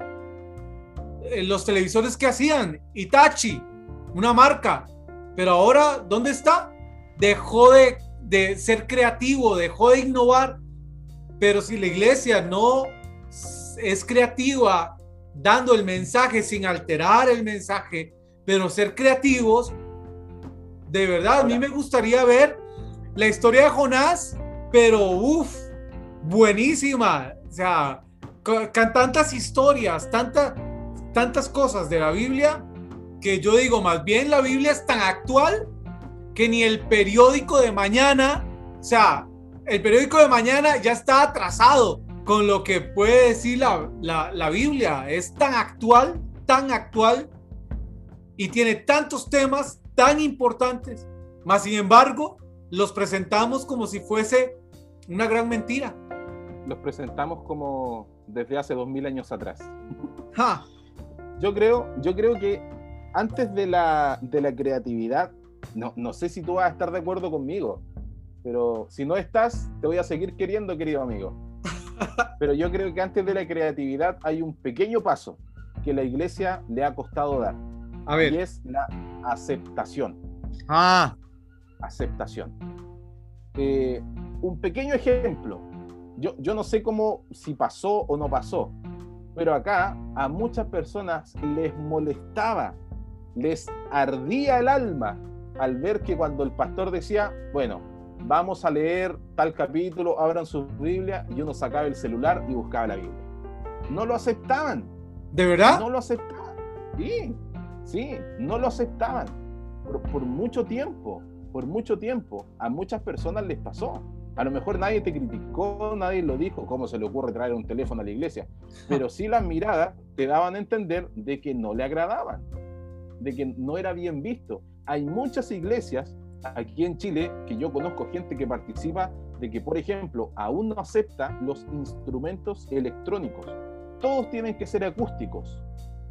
los televisores que hacían Itachi, una marca. Pero ahora, ¿dónde está? Dejó de, de ser creativo, dejó de innovar. Pero si la iglesia no es creativa dando el mensaje sin alterar el mensaje, pero ser creativos. De verdad, a mí me gustaría ver la historia de Jonás, pero uff, buenísima. O sea, con, tantas historias, tantas cosas de la Biblia, que yo digo, más bien la Biblia es tan actual que ni el periódico de mañana, o sea, el periódico de mañana ya está atrasado con lo que puede decir la, Biblia. Es tan actual, tan actual y tiene tantos temas tan importantes, mas sin embargo los presentamos como si fuese una gran mentira. Los presentamos como desde hace dos mil años atrás. Yo creo, yo creo que antes de la, de la creatividad, no, no sé si tú vas a estar de acuerdo conmigo, pero si no estás, te voy a seguir queriendo, querido amigo. <laughs> Pero yo creo que antes de la creatividad hay un pequeño paso que la iglesia le ha costado dar. A ver. Y es la aceptación. Ah. Aceptación. Eh, un pequeño ejemplo. Yo, yo no sé cómo, si pasó o no pasó, pero acá a muchas personas les molestaba, les ardía el alma al ver que cuando el pastor decía, bueno, vamos a leer tal capítulo, abran su Biblia y uno sacaba el celular y buscaba la Biblia. No lo aceptaban. ¿De verdad? No lo aceptaban. Sí, sí, no lo aceptaban. Por, mucho tiempo, por mucho tiempo, a muchas personas les pasó. A lo mejor nadie te criticó, nadie lo dijo, cómo se le ocurre traer un teléfono a la iglesia. <laughs> Pero sí las miradas te daban a entender de que no le agradaban, de que no era bien visto. Hay muchas iglesias aquí en Chile, que yo conozco gente que participa, de que, por ejemplo, aún no acepta los instrumentos electrónicos. Todos tienen que ser acústicos,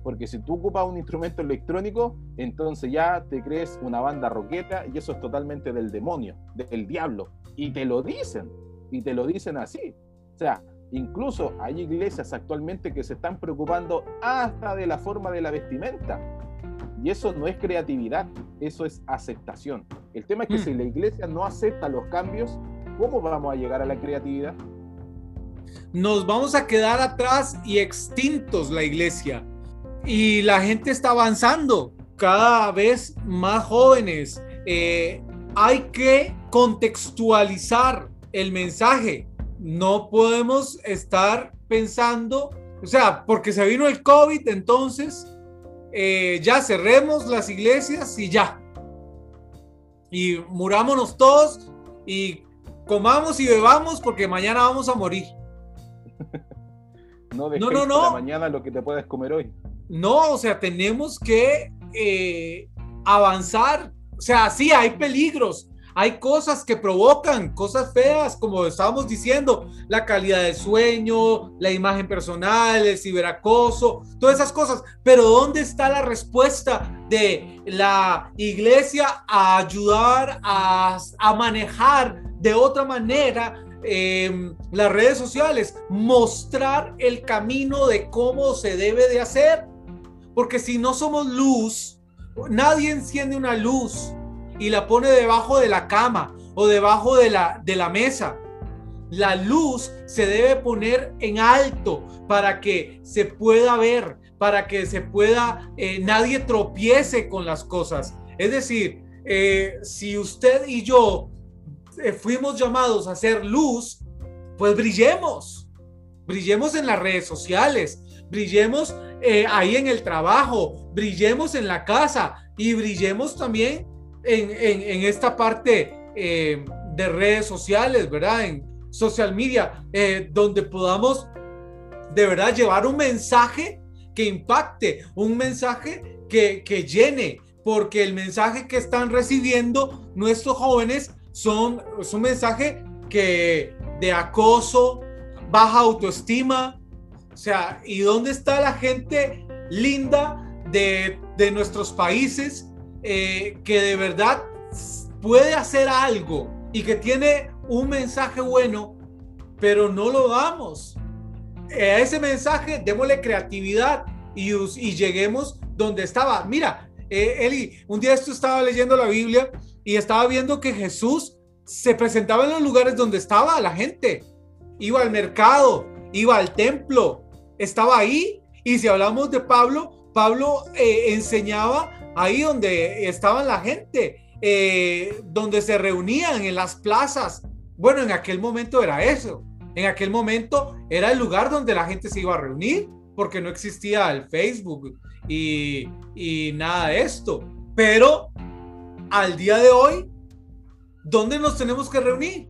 porque si tú ocupas un instrumento electrónico, entonces ya te crees una banda roqueta y eso es totalmente del demonio, del diablo. Y te lo dicen, y te lo dicen así. O sea, incluso hay iglesias actualmente que se están preocupando hasta de la forma de la vestimenta. Y eso no es creatividad, eso es aceptación. El tema es que mm. si la iglesia no acepta los cambios, ¿cómo vamos a llegar a la creatividad? nos vamos a quedar atrás y extintos la iglesia. Y la gente está avanzando, cada vez más jóvenes. Eh, hay que contextualizar el mensaje. No podemos estar pensando, o sea, porque se vino el COVID, entonces eh, ya cerremos las iglesias y ya. Y murámonos todos y comamos y bebamos porque mañana vamos a morir. <laughs> no, no, no, no. mañana lo que te puedes comer hoy. No, o sea, tenemos que eh, avanzar. O sea, sí, hay peligros, hay cosas que provocan cosas feas, como estábamos diciendo, la calidad del sueño, la imagen personal, el ciberacoso, todas esas cosas. Pero ¿dónde está la respuesta de la iglesia a ayudar a, manejar de otra manera em, las redes sociales? Mostrar el camino de cómo se debe de hacer. Porque si no somos luz, nadie enciende una luz y la pone debajo de la cama o debajo de la, de la mesa. La luz se debe poner en alto para que se pueda ver, para que se pueda, eh, nadie tropiece con las cosas. Es decir, eh, si usted y yo eh, fuimos llamados a hacer luz, pues brillemos. Brillemos en las redes sociales, brillemos ahí en el trabajo, brillemos en la casa y brillemos también en, esta parte eh, de redes sociales, ¿verdad? En social media, eh, donde podamos de verdad llevar un mensaje que impacte, un mensaje que, que llene, porque el mensaje que están recibiendo nuestros jóvenes son, es un mensaje que de acoso, baja autoestima, o sea, ¿y dónde está la gente linda de, de nuestros países eh, que de verdad puede hacer algo y que tiene un mensaje bueno, pero no lo damos. A ese mensaje démosle creatividad y, y lleguemos donde estaba. Mira, eh, Eli, un día esto estaba leyendo la Biblia y estaba viendo que Jesús se presentaba en los lugares donde estaba la gente. Iba al mercado, iba al templo, estaba ahí. Y si hablamos de Pablo, Pablo eh, enseñaba ahí donde estaban la gente, eh, donde se reunían en las plazas. Bueno, en aquel momento era eso. En aquel momento era el lugar donde la gente se iba a reunir, porque no existía el Facebook y, y nada de esto. Pero al día de hoy, ¿dónde nos tenemos que reunir?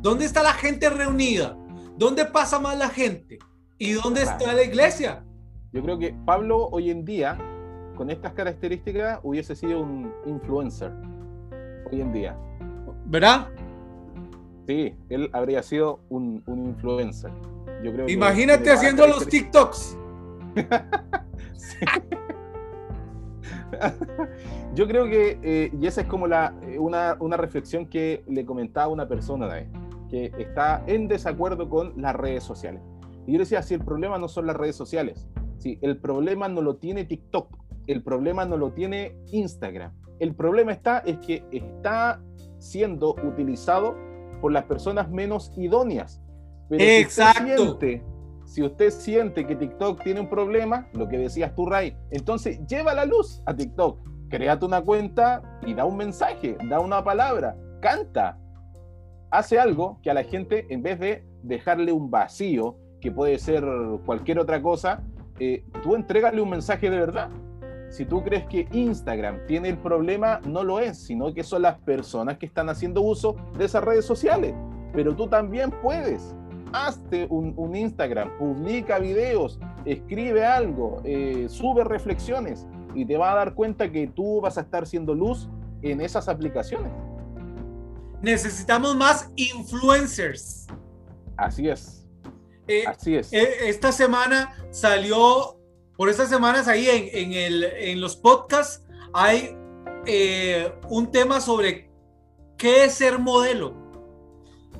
¿Dónde está la gente reunida? ¿Dónde pasa más la gente? ¿Y dónde está la iglesia? Yo creo que Pablo hoy en día con estas características hubiese sido un influencer hoy en día. ¿Verdad? Sí, él habría sido un, influencer. Yo creo Imagínate haciendo los TikToks. <laughs> Yo creo que, eh, y esa es como la, eh, una, una, reflexión que le comentaba una persona de que está en desacuerdo con las redes sociales. Y yo decía, si el problema no son las redes sociales, si el problema no lo tiene TikTok, el problema no lo tiene Instagram. El problema está es que está siendo utilizado por las personas menos idóneas. Exacto. Si usted, siente, que TikTok tiene un problema, lo que decías tú, Ray, entonces lleva la luz a TikTok. Créate una cuenta y da un mensaje, da una palabra, canta. Hace algo que a la gente, en vez de dejarle un vacío, que puede ser cualquier otra cosa, eh, tú entregale un mensaje de verdad si tú crees que Instagram tiene el problema, no lo es, sino que son las personas que están haciendo uso de esas redes sociales. Pero tú también puedes. Hazte un, Instagram, publica videos, escribe algo, eh, sube reflexiones y te va a dar cuenta que tú vas a estar siendo luz en esas aplicaciones. Necesitamos más influencers. Así es. Eh, Así es. Eh, esta semana salió por estas semanas ahí en, en, los podcasts hay eh, un tema sobre qué es ser modelo.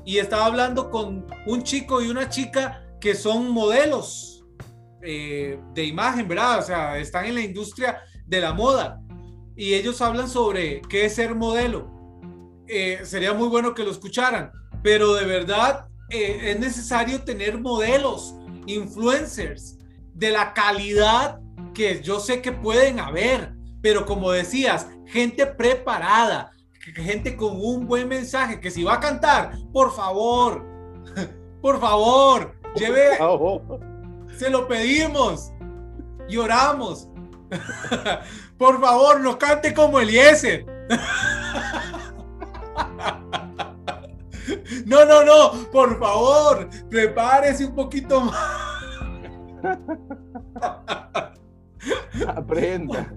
Y estaba hablando con un chico y una chica que son modelos eh, de imagen, ¿verdad? O sea, están en la industria de la moda. Y ellos hablan sobre qué es ser modelo. Eh, sería muy bueno que lo escucharan, pero de verdad es necesario tener modelos, influencers de la calidad que yo sé que pueden haber, pero como decías, gente preparada, gente con un buen mensaje, que si va a cantar, por favor, <laughs> por favor, lleve, se lo pedimos, lloramos. <laughs> por favor, no cante como Eliezer. <laughs> No, no, no, por favor, prepárese un poquito más. <laughs> Aprenda.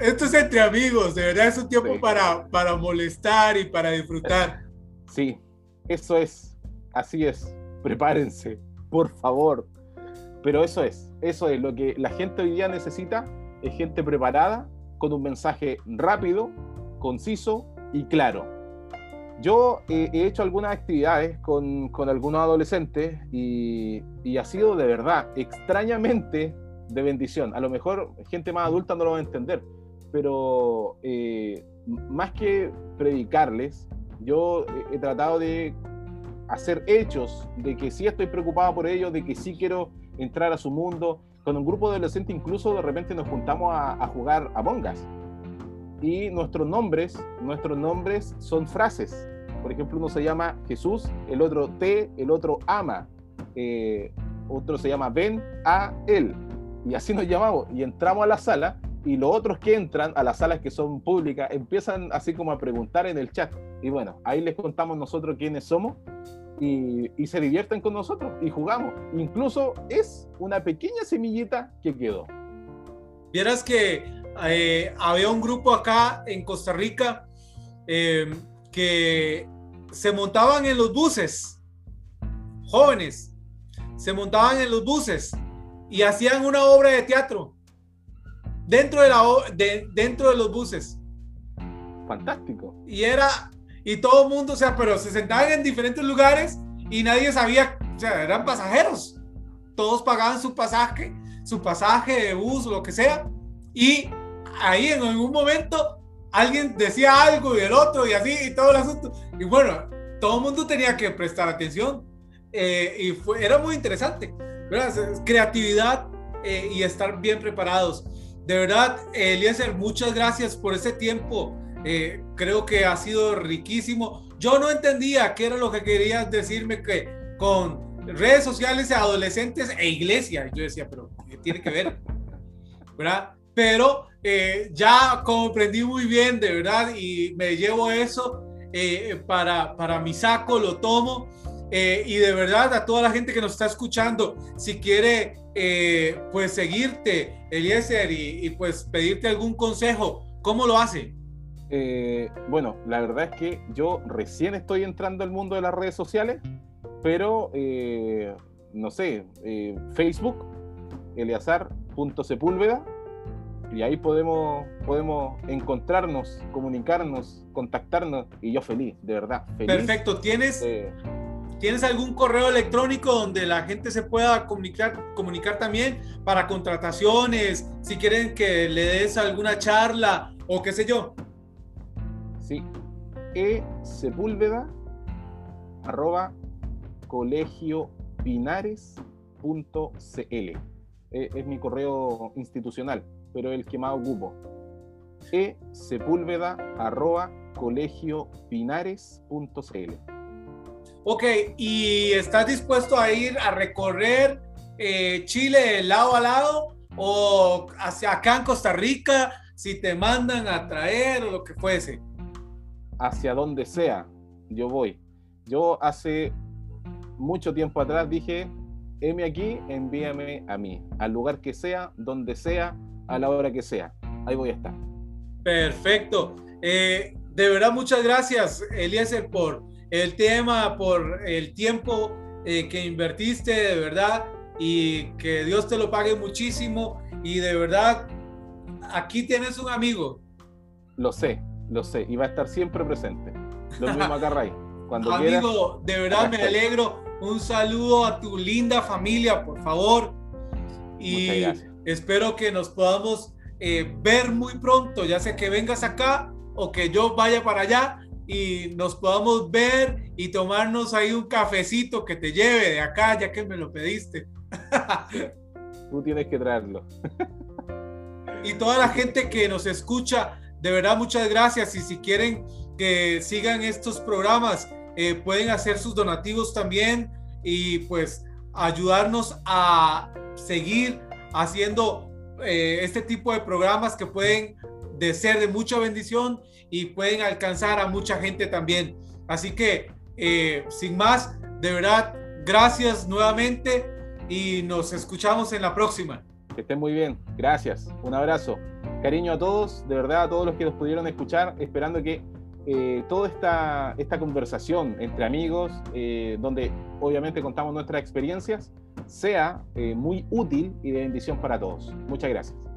Esto es entre amigos, de verdad es un tiempo para, para molestar y para disfrutar. Sí, eso es, así es. Prepárense, por favor. Pero eso es, eso es lo que la gente hoy día necesita, es gente preparada, con un mensaje rápido, conciso y claro yo he hecho algunas actividades con, con algunos adolescentes y, y, ha sido de verdad, extrañamente de bendición. A lo mejor gente más adulta no lo va a entender, pero eh, más que predicarles, yo he tratado de hacer hechos de que sí estoy preocupado por ellos, de que sí quiero entrar a su mundo. Con un grupo de adolescentes incluso de repente nos juntamos a, a jugar a Bongas y nuestros nombres, nuestros nombres son frases. Por ejemplo, uno se llama Jesús, el otro te, el otro ama, eh, otro se llama ven a él. Y así nos llamamos. Y entramos a la sala y los otros que entran a las salas que son públicas empiezan así como a preguntar en el chat. Y bueno, ahí les contamos nosotros quiénes somos y, y se divierten con nosotros y jugamos. Incluso es una pequeña semillita que quedó. Vieras que eh, había un grupo acá en Costa Rica eh, que se montaban en los buses, jóvenes, se montaban en los buses y hacían una obra de teatro dentro de, la, de, dentro de los buses. Fantástico. Y era, y todo el mundo, o sea, pero se sentaban en diferentes lugares y nadie sabía, o sea, eran pasajeros. Todos pagaban su pasaje, su pasaje de bus, lo que sea. Y ahí en algún momento alguien decía algo y el otro y así y todo el asunto. Y bueno, todo el mundo tenía que prestar atención eh, y fue, era muy interesante. ¿verdad? Creatividad eh, y estar bien preparados. De verdad, Eliezer, muchas gracias por ese tiempo. Eh, creo que ha sido riquísimo. Yo no entendía qué era lo que querías decirme que con redes sociales, adolescentes e iglesia. Yo decía, pero ¿qué tiene que ver? ¿Verdad? Pero eh, ya comprendí muy bien, de verdad, y me llevo eso eh, para, para mi saco, lo tomo. Eh, y de verdad, a toda la gente que nos está escuchando, si quiere pues seguirte, Eliezer, y, pues pedirte algún consejo, ¿cómo lo hace? bueno, la verdad es que yo recién estoy entrando al mundo de las redes sociales, pero no sé, Facebook, eleazar.sepúlveda, y ahí podemos, podemos encontrarnos, comunicarnos, contactarnos y yo feliz, de verdad. Feliz Perfecto, ¿tienes, ¿tienes algún correo electrónico donde la gente se pueda comunicar, comunicar también para contrataciones, si quieren que le des alguna charla o qué sé yo? Sí, e sepúlveda arroba colegiopinares.cl es mi correo institucional pero el que más ocupo. E sepúlveda arroba colegiopinares.cl. Ok, ¿y estás dispuesto a ir a recorrer eh, Chile de lado a lado o hacia acá en Costa Rica si te mandan a traer o lo que fuese? Hacia donde sea, yo voy. Yo hace mucho tiempo atrás dije, heme aquí, envíame a mí, al lugar que sea, donde sea, a la hora que sea. Ahí voy a estar. Perfecto. Eh, de verdad, muchas gracias, Eliezer, por el tema, por el tiempo eh, que invertiste, de verdad, y que Dios te lo pague muchísimo. Y de verdad, aquí tienes un amigo. Lo sé, lo sé, y va a estar siempre presente. Lo mismo acá, Ray. Cuando amigo, de verdad me alegro. Un saludo a tu linda familia, por favor. Y Espero que nos podamos eh, ver muy pronto, ya sea que vengas acá o que yo vaya para allá y nos podamos ver y tomarnos ahí un cafecito que te lleve de acá, ya que me lo pediste. <laughs> Tú tienes que traerlo. y toda la gente que nos escucha, de verdad muchas gracias y si quieren que sigan estos programas, eh, pueden hacer sus donativos también y pues ayudarnos a seguir haciendo eh, este tipo de programas que pueden de ser de mucha bendición y pueden alcanzar a mucha gente también. Así que, eh, sin más, de verdad, gracias nuevamente y nos escuchamos en la próxima. Que estén muy bien, gracias, un abrazo. Cariño a todos, de verdad a todos los que nos pudieron escuchar, esperando que eh, toda esta, esta conversación entre amigos, eh, donde obviamente contamos nuestras experiencias, sea muy útil y de bendición para todos. Muchas gracias.